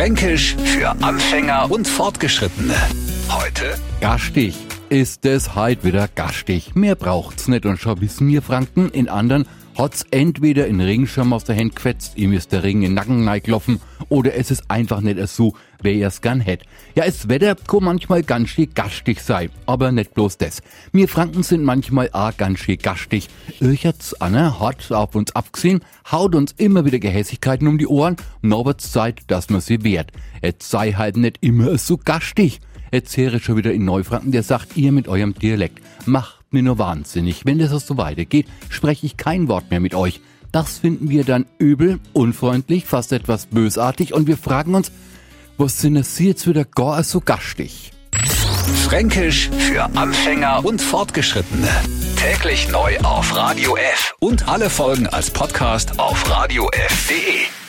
Fränkisch für Anfänger und Fortgeschrittene. Heute Gastig ist es halt wieder gastig. Mehr braucht's nicht und schon wissen wir Franken in anderen hat's entweder in Regenschirm aus der Hand quetzt, ihm ist der Regen in den Nacken neiglaufen, oder es ist einfach nicht so, wer er's gern hätt. Ja, es Wetter kann manchmal ganz schön gastig sein, aber nicht bloß das. Wir Franken sind manchmal auch ganz schön gastig. Irchert's Anna hat auf uns abgesehen, haut uns immer wieder Gehässigkeiten um die Ohren, wird's Zeit, dass man sie wehrt. Jetzt sei halt nicht immer so gastig. Jetzt höre ich schon wieder in Neufranken, der sagt, ihr mit eurem Dialekt, macht mir nur wahnsinnig. Wenn das so weitergeht, spreche ich kein Wort mehr mit euch. Das finden wir dann übel, unfreundlich, fast etwas bösartig und wir fragen uns, was sind das jetzt wieder gar so gastig? Fränkisch für Anfänger und Fortgeschrittene. Täglich neu auf Radio F und alle Folgen als Podcast auf radiof.de.